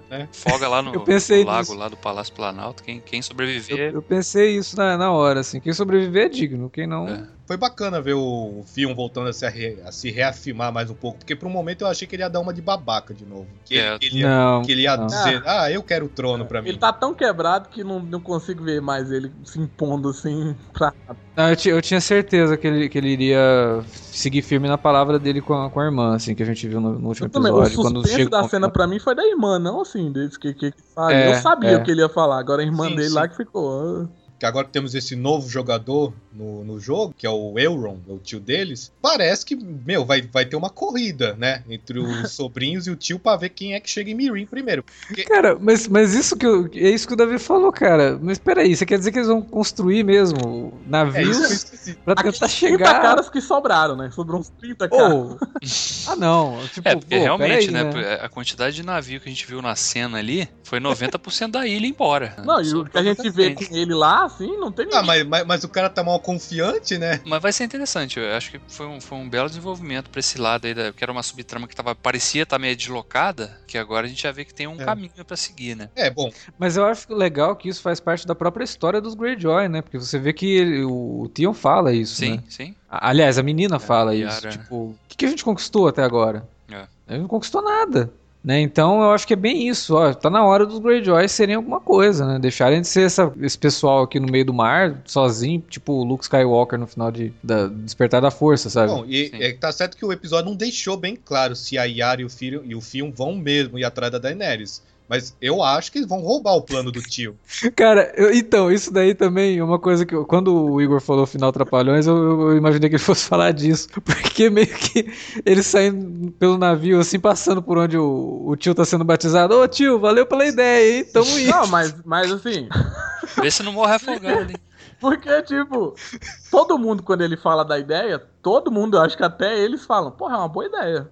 Né? Foga lá no, Eu pensei no lago lá do Palácio Planalto. Quem, quem Eu, sobreviver. eu pensei isso na, na hora, assim. Quem sobreviver é digno, quem não. É. Foi bacana ver o Fion voltando a se, arre- a se reafirmar mais um pouco, porque por um momento eu achei que ele ia dar uma de babaca de novo. Que, ele- É. que ele, ia, Não. que ele ia não. dizer, ah, eu quero o trono pra mim. Ele tá tão quebrado que não, não consigo ver mais ele se impondo assim pra. Não, eu, eu tinha certeza que ele, que ele iria seguir firme na palavra dele com a, com a irmã, assim, que a gente viu no, no último Eu também, o episódio. quando suspense chega da cena pra mim foi da irmã, não assim, desde que, que, que sabe? É, Eu sabia é. o que ele ia falar, agora a irmã Sim, dele sim. lá que ficou. Que agora que temos esse novo jogador no, no jogo, que é o Euron, o tio deles, parece que, meu, vai, vai ter uma corrida, né? Entre os (laughs) sobrinhos e o tio pra ver quem é que chega em Mirim primeiro. Cara, mas, mas isso que eu- é isso que o Davi falou, cara. Mas peraí, você quer dizer que eles vão construir mesmo É navios esqueci. pra tentar 30 chegar. caras que sobraram, né? Sobrou uns 30 caras. Ou. ah, não. Tipo, É, porque pô, realmente, peraí, né, A quantidade de navio que a gente viu na cena ali foi 90% da ilha embora. Não, e o que a gente vê com ele lá, assim, não tem Ah, mas, mas, mas o cara tá mal confiante, né? Mas vai ser interessante, eu acho que foi um, foi um belo desenvolvimento pra esse lado aí, da- que era uma subtrama que tava, parecia estar meio deslocada, que agora a gente já vê que tem um É. caminho pra seguir, né? É, bom, Mas eu acho legal que isso faz parte da própria história dos Greyjoy, né? Porque você vê que ele- o, o Theon fala isso, Sim, né? sim. A- Aliás, a menina fala a isso. Né? Tipo, o que, que a gente conquistou até agora? É. A gente não conquistou nada. Né? Então eu acho que é bem isso, ó, tá na hora dos Greyjoys serem alguma coisa, né? Deixarem de ser essa- esse pessoal aqui no meio do mar, sozinho, tipo o Luke Skywalker no final de da- Despertar da Força, sabe? Bom, e Sim. é, tá certo que o episódio não deixou bem claro se a Yara e o filho e o Fion vão mesmo ir atrás da Daenerys. Mas eu acho que eles vão roubar o plano do tio. (laughs) Cara, eu- então, isso daí também é uma coisa que. eu- quando o Igor falou final Trapalhões, eu, eu- imaginei que ele fosse (laughs) falar disso. Porque meio que eles saindo pelo navio, assim, passando por onde o, o tio tá sendo batizado. Ô tio, valeu pela ideia, hein? Tamo (laughs) indo. Não, mas, mas assim, Vê se não morre afogado ali. porque, tipo, todo mundo, quando ele fala da ideia, todo mundo, eu acho que até eles falam, porra, é uma boa ideia.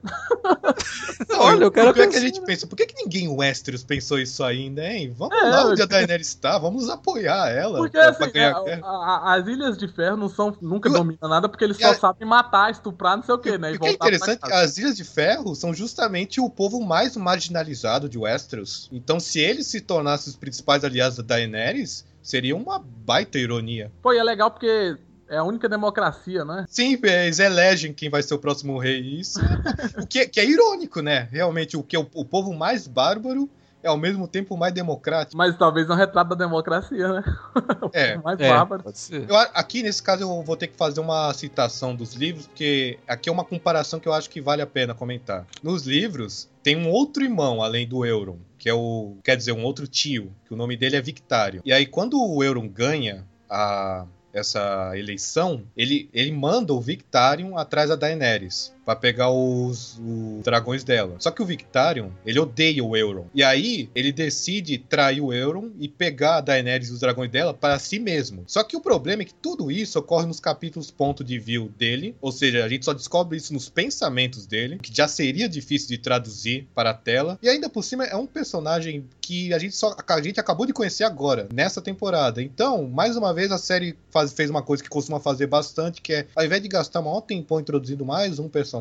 Não, Olha, o cara o pior é que a gente pensa, por que, que ninguém em Westeros pensou isso ainda, hein? Vamos É, lá eu- onde a Daenerys está, vamos apoiar ela Porque, pra, assim, pra ganhar a- a as Ilhas de Ferro não são, nunca Eu- dominam nada, porque eles E só a- sabem matar, estuprar, não sei o que, né? O E que é interessante, casa. as Ilhas de Ferro são justamente o povo mais marginalizado de Westeros. Então, se eles se tornassem os principais aliados da Daenerys, seria uma baita ironia. Pô, e é legal porque é a única democracia, né? Sim, eles elegem quem vai ser o próximo rei. e Isso é- o que, é- que é irônico, né? Realmente, o que é o, o povo mais bárbaro é ao mesmo tempo o mais democrático. Mas talvez um retrato da democracia, né? (laughs) É. O mais É, bárbaro. pode ser. Eu, aqui, nesse caso, eu vou ter que fazer uma citação dos livros, porque aqui é uma comparação que eu acho que vale a pena comentar. Nos livros, tem um outro irmão, além do Euron, que é o. Quer dizer, um outro tio, que o nome dele é Victário. E aí, quando o Euron ganha a. Essa eleição, ele, ele manda o Victarion atrás da Daenerys pra pegar os, os dragões dela. Só que o Victarion, ele odeia o Euron. E aí, ele decide trair o Euron e pegar a Daenerys e os dragões dela para si mesmo. Só que o problema é que tudo isso ocorre nos capítulos ponto de view dele, ou seja, a gente só descobre isso nos pensamentos dele, que já seria difícil de traduzir para a tela. E ainda por cima é um personagem que a gente só a gente acabou de conhecer agora, nessa temporada. Então, mais uma vez a série faz- fez uma coisa que costuma fazer bastante, que é ao invés de gastar maior tempão introduzindo mais um personagem,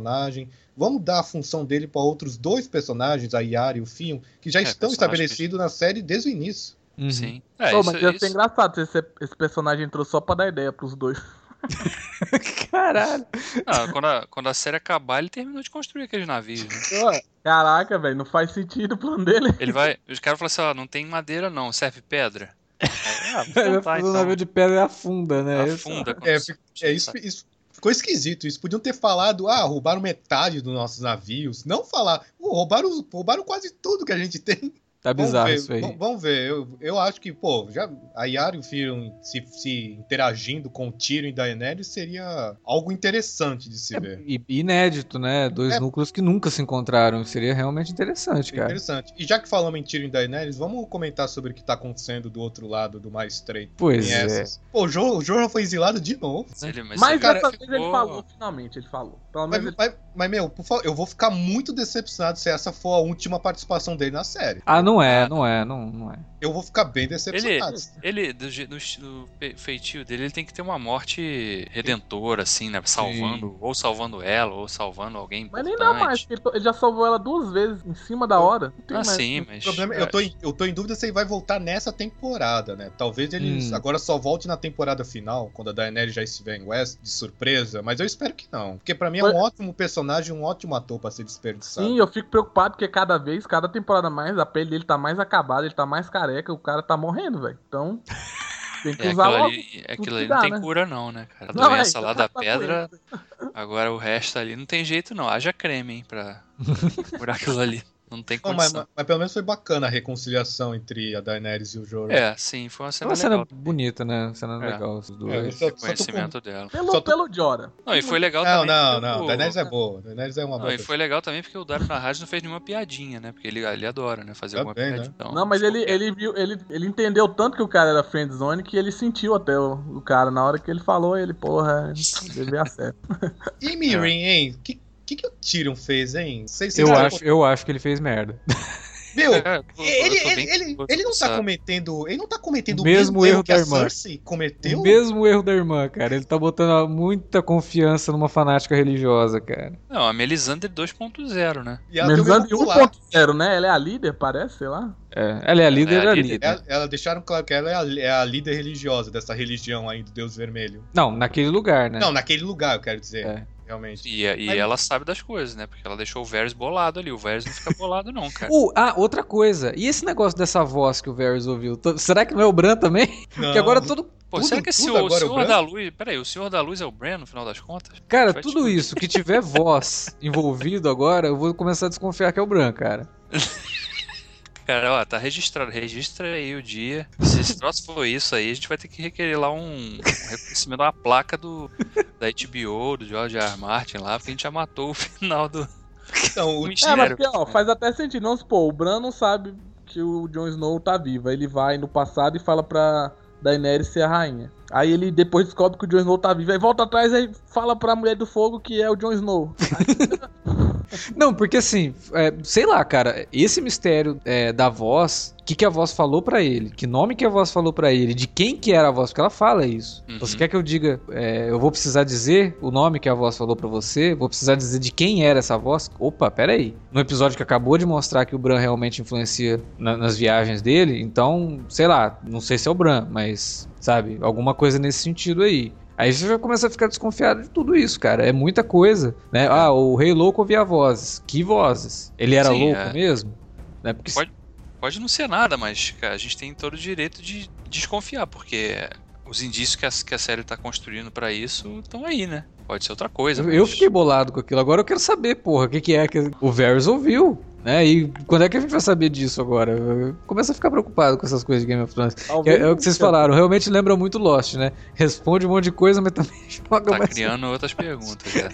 vamos dar a função dele para outros dois personagens, a Yara e o Fion, que já É, estão estabelecidos na série desde o início. Uhum. Sim. É, Pô, isso, mas ia ser isso- engraçado se esse, esse personagem entrou só pra dar ideia pros dois. (laughs) Caralho. Ah, quando, a, quando a série acabar, ele terminou de construir aqueles navios. né? (laughs) Caraca, velho, não faz sentido o plano dele. Ele vai. Os caras falam assim: ó, não tem madeira não, serve pedra. (laughs) Ah, tentar, fazer um então. navio de pedra afunda, né? Afunda. É, fica- É isso, isso ficou esquisito. Isso podiam ter falado, ah, roubaram metade dos nossos navios. Não falar, "Pô, roubaram, roubaram quase tudo que a gente tem. Tá Vamos bizarro ver, isso aí. Vamos, vamos ver. Eu, eu acho que, pô, já a Yara e o Fion se, se interagindo com o Tyrion e Daenerys seria algo interessante de se É, ver. e- inédito, né? Dois É. núcleos que nunca se encontraram. Seria realmente interessante, cara. Interessante. E já que falamos em Tyrion e Daenerys, vamos comentar sobre o que tá acontecendo do outro lado do mais estreito. Pois é. Pô, o Jorah, o Jorah foi exilado de novo. Ele, mas Mas cara, dessa vez ele ficou- falou, finalmente, ele falou. Pelo Mas, menos ele... mas- mas, meu, por favor, eu vou ficar muito decepcionado se essa for a última participação dele na série. Ah, não é, não é, não, não é. Eu vou ficar bem Ele, decepcionado. ele do, je- do, do feitio dele, ele tem que ter uma morte redentora, assim, né? Salvando, ou salvando ela, ou salvando alguém Mas importante. nem dá mais, porque ele ele já salvou ela duas vezes em cima da hora. Não tem Ah, mais. sim, O mas. problema, é, eu, tô em, eu tô em dúvida se ele vai voltar nessa temporada, né? Talvez ele Hum. agora só volte na temporada final, quando a Daenerys já estiver em West, de surpresa, mas eu espero que não. Porque pra mim é um Foi- ótimo personagem, um ótimo ator pra ser desperdiçado. Sim, eu fico preocupado porque cada vez, cada temporada mais, a pele dele tá mais acabada, ele tá mais careca, o cara tá morrendo, velho. Então, (laughs) tem que É, usar aquilo ali, aquilo tudo ali que não dá, tem né? cura, não, né, cara? A Não, é, doença lá então da tá pedra, agora o resto ali não tem jeito, não. Haja creme, hein, pra (laughs) curar aquilo ali. Não tem Não, mas, condição. mas- mas pelo menos foi bacana a reconciliação entre a Daenerys e o Jorah. É, sim, foi uma É cena uma cena legal. bonita, né? Cena É. legal, esses É, dois. só- só tô Conhecimento dela. Pelo, Só tô- pelo Jora. Não, e foi legal Não, também. não, não. o- Daenerys é boa. Daenerys é uma Não, boa. e foi legal também porque o Dario Naharis não fez nenhuma piadinha, né? Porque ele, ele adora, né? Fazer alguma Também, né? piadinha. Então, Não, mas ele, ele viu, ele, ele entendeu tanto que o cara era friendzone que ele sentiu até o, o cara. Na hora que ele falou, ele, porra, (laughs) devia sério. E Mirin, hein? O que, que, que o Tyrion fez, hein? Sei se Eu acho, eu acho que ele fez merda. Meu, (laughs) É, eu tô- eu ele, ele, bem ele, ele não tá cometendo. Ele não tá cometendo O mesmo erro que da a irmã. Cersei cometeu. O mesmo erro da irmã, cara. Ele tá botando muita confiança numa fanática religiosa, cara. Não, a Melisandre 2.0, né? E Melisandre mesmo pular. 1.0, né? Ela é a líder, parece, sei lá. É, ela é a líder Ela é a da líder. líder. Ela, ela deixaram claro que ela é a, é a líder religiosa dessa religião aí do Deus Vermelho. Não, naquele lugar, né? Não, naquele lugar, eu quero dizer. É. realmente. E, e Mas- ela sabe das coisas, né? Porque ela deixou o Varys bolado ali. O Varys não fica bolado, não, cara. Uh, ah, outra coisa. E esse negócio dessa voz que o Varys ouviu? Será que não é o Bran também? (laughs) Porque agora todo. Pô, tudo- será que esse tudo o, agora é o Senhor Bran? da Luz. Peraí, o Senhor da Luz é o Bran no final das contas? Cara, tudo discutir. isso que tiver voz envolvido agora, eu vou começar a desconfiar que é o Bran, cara. (laughs) Cara, ó, tá registrado. Registra aí o dia. Se esse troço for isso aí, a gente vai ter que requerer lá um, um reconhecimento, uma placa do, da HBO, do George R. R. Martin lá, porque a gente já matou o final do, Então, o, É, mistério. mas porque, ó, faz até sentido. Vamos supor, o Bran não sabe que o Jon Snow tá vivo. Aí ele vai no passado e fala pra Daenerys ser a rainha. Aí ele depois descobre que o Jon Snow tá vivo. Aí volta atrás e fala pra Mulher do Fogo que é o Jon Snow. (laughs) Não, porque assim, é, sei lá, cara, esse mistério é, da voz, que, que a voz falou pra ele, que nome que a voz falou pra ele, de quem que era a voz, porque ela fala isso. Uhum. Você quer que eu diga, é, eu vou precisar dizer o nome que a voz falou pra você, vou precisar dizer de quem era essa voz? Opa, peraí. No episódio que acabou de mostrar que o Bran realmente influencia na- nas viagens dele, então, sei lá, não sei se é o Bran, mas, sabe, alguma coisa nesse sentido aí. Aí você já começa a ficar desconfiado de tudo isso, cara. É muita coisa, né? Ah, o Rei Louco ouvia vozes. Que vozes? Ele era Sim, louco é. mesmo? Né? Porque Pode- Pode não ser nada, mas cara, a gente tem todo o direito de desconfiar, porque os indícios que a, que a série tá construindo pra isso estão aí, né? Pode ser outra coisa. eu, eu mas- fiquei bolado com aquilo. Agora eu quero saber, porra, o que, que é que o Varys ouviu. Né? E quando é que a gente vai saber disso agora? Eu começo a ficar preocupado com essas coisas de Game of Thrones. É, é o que vocês falaram, realmente lembra muito Lost, né? Responde um monte de coisa, mas também (laughs) joga Tá mais. criando outras perguntas, (laughs) já.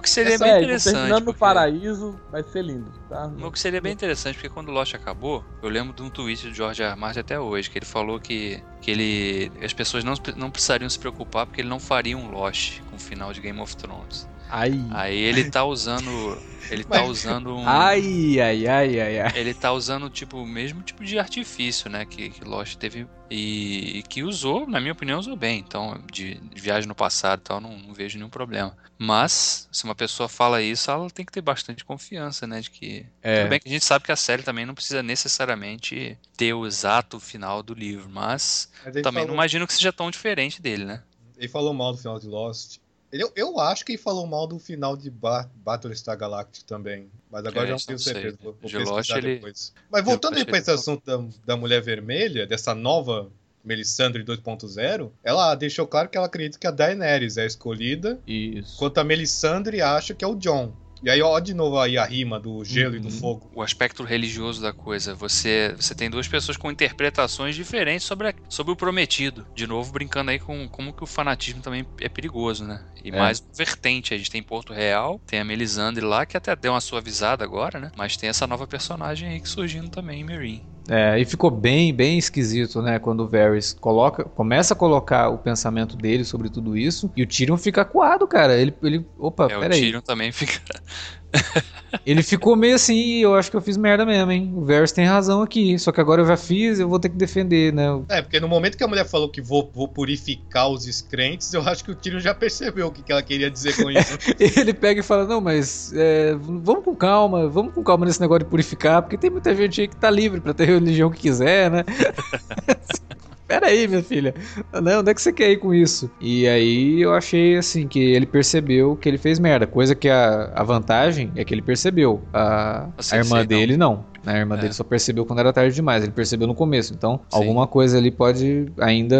O que seria Essa bem é, interessante. terminando no porque- paraíso, vai ser lindo, tá? O que seria bem interessante, porque quando Lost acabou, eu lembro de um tweet do George. R. Martin até hoje, que ele falou que, que ele, as pessoas não, não precisariam se preocupar porque ele não faria um Lost com o final de Game of Thrones. Ai. Aí ele tá usando. Ele tá Mas- usando um. Ai, ai, ai, ai, ai. Ele tá usando tipo, o mesmo tipo de artifício, né? Que, que Lost teve. E, e que usou, na minha opinião, usou bem. Então, de, de viagem no passado e tal, não, não vejo nenhum problema. Mas, se uma pessoa fala isso, ela tem que ter bastante confiança, né? De que. É. Tudo bem que a gente sabe que a série também não precisa necessariamente ter o exato final do livro, mas mas também não falou, imagino que seja tão diferente dele, né? ele falou mal do final de Lost. Eu, eu acho que ele falou mal do final de ba Battlestar Galactica também. Mas agora É, já não tenho sei. certeza. Vou, vou pesquisar Lost, ele- depois. Mas voltando aí que esse assunto da, da Mulher Vermelha, dessa nova Melisandre 2.0, ela deixou claro que ela acredita que a Daenerys é a escolhida, Isso. enquanto a Melisandre acha que é o John. E aí, ó, de novo aí a rima do gelo e do Uhum. fogo. o aspecto religioso da coisa. Você, você tem duas pessoas com interpretações diferentes sobre, a- sobre o prometido. De novo, brincando aí com como que o fanatismo também é perigoso, né? E É. mais vertente. A gente tem Porto Real, tem a Melisandre lá, que até deu uma suavizada agora, né? Mas tem essa nova personagem aí que surgindo também em Meereen. É, e ficou bem, bem esquisito, né? Quando o Varys coloca, começa a colocar o pensamento dele sobre tudo isso e o Tyrion fica acuado, cara. Ele, ele opa, é, o peraí. Tyrion também fica... Ele ficou meio assim, "Ih, eu acho que eu fiz merda mesmo, hein? O Varys tem razão aqui, só que agora eu já fiz, eu vou ter que defender, né? É, porque no momento que a mulher falou que vou, vou purificar os descrentes, eu acho que o Tyrion já percebeu o que, que ela queria dizer com isso. (laughs) Ele pega e fala, não, mas é, vamos com calma, vamos com calma nesse negócio de purificar, porque tem muita gente aí que tá livre pra ter a religião que quiser, né? (laughs) Pera aí, minha filha. Não, onde é que você quer ir com isso? E aí eu achei, assim, que ele percebeu que ele fez merda. Coisa que a, a vantagem é que ele percebeu. A, A irmã não. dele não. A irmã É. dele só percebeu quando era tarde demais. Ele percebeu no começo. Então, Sim. alguma coisa ali pode ainda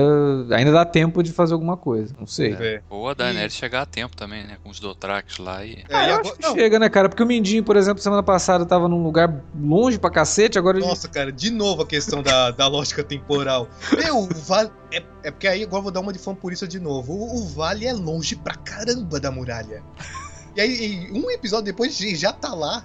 ainda dá tempo de fazer alguma coisa. Não sei. É. Ou a Daenerys chegar a tempo também, né? Com os Dothrax lá e... É, Ah, e eu acho que não, chega, né, cara? Porque o Mindinho, por exemplo, semana passada tava num lugar longe pra cacete, agora ele. Nossa, cara, de novo a questão da, da lógica temporal. Meu, o Vale. É, é porque aí agora eu vou dar uma de fampurista de novo. O, o Vale é longe pra caramba da muralha. E aí, e um episódio depois ele já tá lá.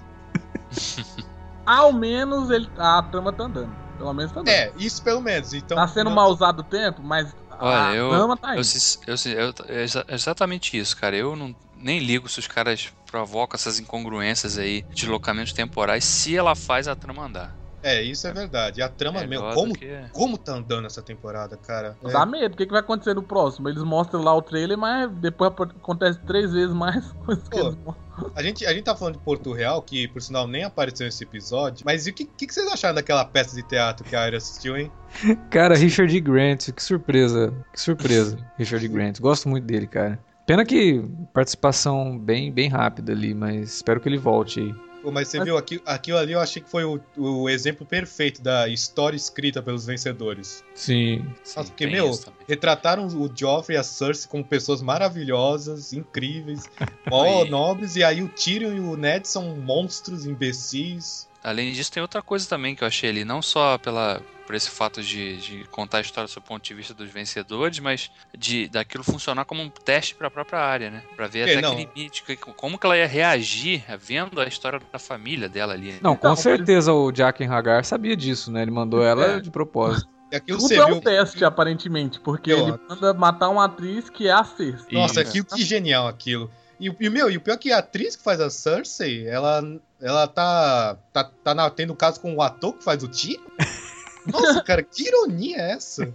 (laughs) Ao menos ele, a trama tá andando. Pelo menos tá andando. É, isso pelo menos. Então, tá sendo não- mal usado o tempo, mas Olha, a eu- trama tá indo. Eu, eu, eu- é exa- exatamente isso, cara. Eu não nem ligo se os caras provocam essas incongruências aí de deslocamentos temporais se ela faz a trama andar. É, isso é verdade. E a trama, meu, Melhor como, que- como tá andando essa temporada, cara? É. Dá medo, o que, que vai acontecer no próximo? Eles mostram lá o trailer, mas depois acontece três vezes mais (laughs) coisas que eles mostram. A gente, a gente tá falando de Porto Real, que por sinal nem apareceu nesse episódio. Mas o que, que, que vocês acharam daquela peça de teatro que a Arya assistiu, hein? (laughs) Cara, Richard Grant, que surpresa. Que surpresa, Richard Grant. Gosto muito dele, cara. Pena que participação bem, bem rápida ali, mas espero que ele volte aí. Mas você viu, aquilo, aquilo ali eu achei que foi o, o exemplo perfeito da história escrita pelos vencedores. Sim. Sim, Nossa, porque, meu, retrataram o Joffrey e a Cersei como pessoas maravilhosas, incríveis, (laughs) mó nobres, e aí o Tyrion e o Ned são monstros, imbecis. Além disso, tem outra coisa também que eu achei ali, não só pela, por esse fato de, de contar a história do seu ponto de vista dos vencedores, mas de daquilo funcionar como um teste para a própria área, né? Pra ver É, até não. que limite, que- como que ela ia reagir vendo a história da família dela ali. né? Não, com Então, certeza o Jaqen Hagar sabia disso, né? Ele mandou ela É. de propósito. Aquilo Tudo você é um teste, aparentemente, porque Eu ele acho. manda matar uma atriz que é a sexta. Nossa, Isso. aquilo que genial aquilo. E, o- e, meu, e o pior é que a atriz que faz a Cersei, ela, ela tá, tá, tá na- tendo caso com o ator que faz o Tyrion? (laughs) Nossa, cara, que ironia é essa?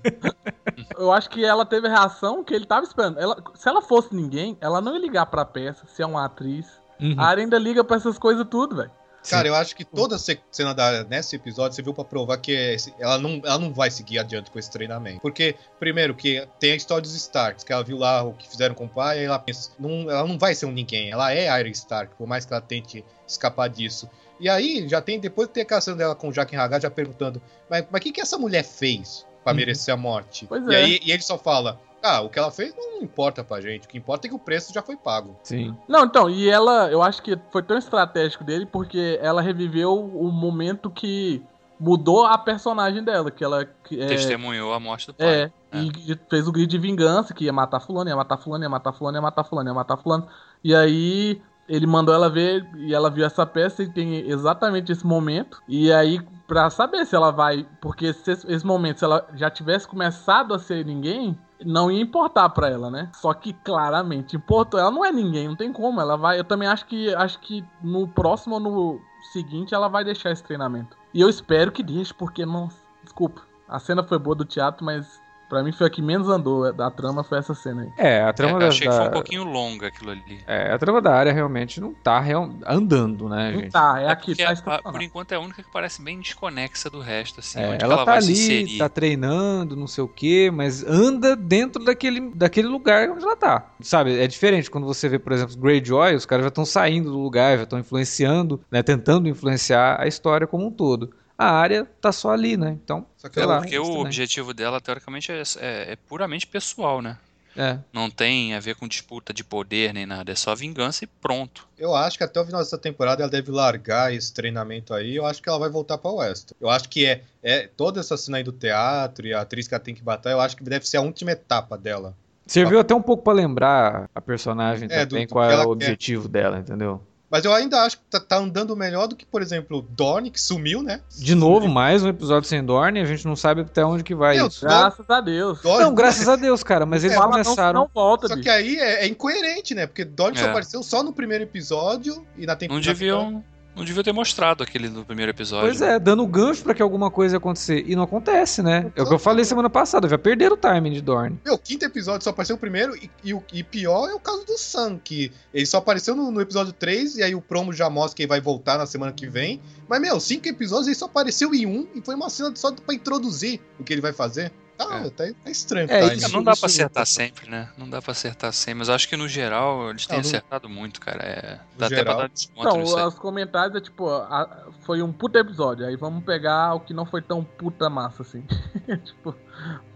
Eu acho que ela teve a reação que ele tava esperando. Ela, se ela fosse ninguém, ela não ia ligar pra peça, se é uma atriz. Uhum. A área ainda liga pra essas coisas tudo, velho. Cara, eu acho que toda ce- cena da, nesse episódio você viu pra provar que ela, não, ela não vai seguir adiante com esse treinamento. Porque, primeiro, que tem a história dos Starks, que ela viu lá o que fizeram com o pai, e ela pensa, não, ela não vai ser um ninguém, ela é Arya Stark, por mais que ela tente escapar disso. E aí, já tem, depois de ter a cena dela com o Jaqen Hagar, já perguntando, mas o que, que essa mulher fez pra Uhum. merecer a morte? Pois e é. aí e ele só fala, ah, o que ela fez não importa pra gente, o que importa é que o preço já foi pago. Sim. Não, então, e ela, eu acho que foi tão estratégico dele porque ela reviveu o momento que mudou a personagem dela, que ela que, é, Testemunhou a morte do pai. é, e fez o grito de vingança, que ia matar fulano, ia matar fulano, ia matar fulano, ia matar fulano, ia matar fulano. E aí ele mandou ela ver e ela viu essa peça e tem exatamente esse momento. E aí, pra saber se ela vai. Porque se esse, esse momento, se ela já tivesse começado a ser ninguém, não ia importar pra ela, né? Só que claramente importou. Ela não é ninguém, não tem como. Ela vai. Eu também acho que acho que no próximo ou no seguinte ela vai deixar esse treinamento. E eu espero que deixe, porque não. Desculpa. A cena foi boa do teatro, mas pra mim foi a que menos andou da trama, foi essa cena aí. É, a É, trama eu da, achei que foi um da- pouquinho longa aquilo ali. é, a trama da área realmente não tá real- andando, né, Não gente? tá, é É aqui, porque, tá a- por enquanto é a única que parece bem desconexa do resto, assim. É, onde que ela, ela tá vai se ali, inserir. tá treinando, não sei o que, mas anda dentro daquele, daquele lugar onde ela tá. Sabe, é diferente quando você vê, por exemplo, Greyjoy, os caras já estão saindo do lugar, já estão influenciando, né, tentando influenciar a história como um todo. A área tá só ali, né? Então, Só que lá. Porque o estranho. objetivo dela, teoricamente, é, é- é puramente pessoal, né? É. Não tem a ver com disputa de poder nem nada. É só vingança e pronto. Eu acho que até o final dessa temporada ela deve largar esse treinamento aí. Eu acho que ela vai voltar pra West. Eu acho que é, é toda essa cena aí do teatro e a atriz que ela tem que bater, eu acho que deve ser a última etapa dela. Serviu até um pouco pra lembrar a personagem É, também, do- do qual é o quer. objetivo dela, entendeu? Mas eu ainda acho que tá, tá andando melhor do que, por exemplo, Dorne, que sumiu, né? De novo, mais um episódio sem Dorne, a gente não sabe até onde que vai Meu, isso. Graças a Deus. Dorne, Não, graças a Deus, cara, mas eles É, Fala não, começaram... não volta, Só bicho. que aí é, é incoerente, né? Porque Dorne só É. apareceu só no primeiro episódio e na temporada. Não deviam, não deviam ter mostrado aquele do primeiro episódio. Pois é, dando gancho pra que alguma coisa acontecer. E não acontece, né? É o que eu falei semana passada, já perderam o timing de Dorne. Meu, o quinto episódio só apareceu o primeiro e, e, o- e pior é o caso do Sam, que ele só apareceu no, no episódio 3 e aí o promo já mostra que ele vai voltar na semana que vem. Mas, meu, cinco episódios ele só apareceu em um e foi uma cena só pra introduzir o que ele vai fazer. Tá, É. tá, tá estranho. É, tá, isso- É, não dá pra isso- acertar sempre, né? Não dá pra acertar sempre. Mas eu acho que no geral eles têm Não, no- acertado muito, cara. É, No dá até geral. pra dar desconto Então, os comentários é tipo, a- foi um puta episódio. Aí vamos pegar o que não foi tão puta massa assim. (laughs) tipo,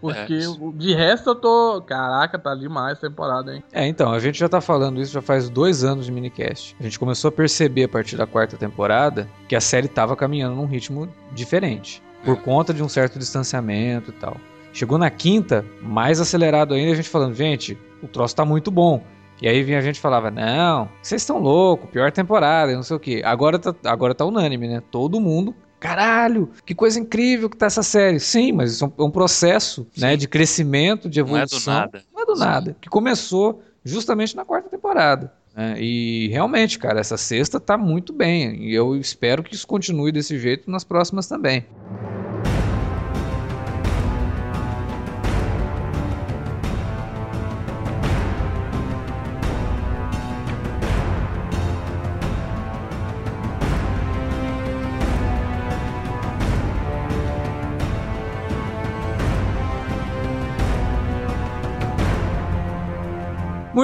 porque É. de resto eu tô. Caraca, tá demais essa temporada, hein? É, então, a gente já tá falando isso já faz dois anos de minicast. A gente começou a perceber a partir da quarta temporada que a série tava caminhando num ritmo diferente. Por É. conta de um certo distanciamento e tal. Chegou na quinta, mais acelerado ainda, a gente falando, gente, o troço tá muito bom. E aí vinha a gente e falava, não, vocês estão loucos, pior temporada, e não sei o quê. Agora tá, agora tá unânime, né? Todo mundo, caralho, que coisa incrível que tá essa série. Sim, mas isso é um, é processo, né, de crescimento, de Não é evolução. do nada. Não é do Sim. nada. Que começou justamente na quarta temporada. né? E realmente, cara, essa sexta tá muito bem. E eu espero que isso continue desse jeito nas próximas também.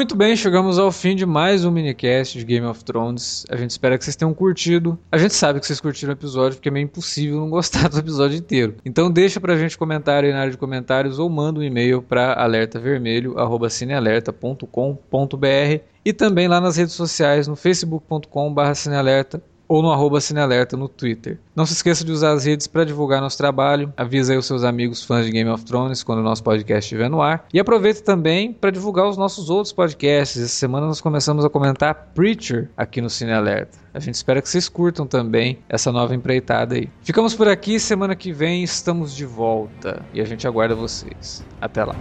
Muito bem, chegamos ao fim de mais um minicast de Game of Thrones. A gente espera que vocês tenham curtido. A gente sabe que vocês curtiram o episódio, porque é meio impossível não gostar (laughs) do episódio inteiro. Então deixa pra gente comentário aí na área de comentários ou manda um e-mail para alertavermelho@cinealerta.com.br e também lá nas redes sociais no facebook.com/cinealerta ou no arroba Cinealerta no Twitter. Não se esqueça de usar as redes para divulgar nosso trabalho. Avisa aí os seus amigos fãs de Game of Thrones quando o nosso podcast estiver no ar. E aproveita também para divulgar os nossos outros podcasts. Essa semana nós começamos a comentar Preacher aqui no Cinealerta. A gente espera que vocês curtam também essa nova empreitada aí. Ficamos por aqui, semana que vem estamos de volta e a gente aguarda vocês. Até lá.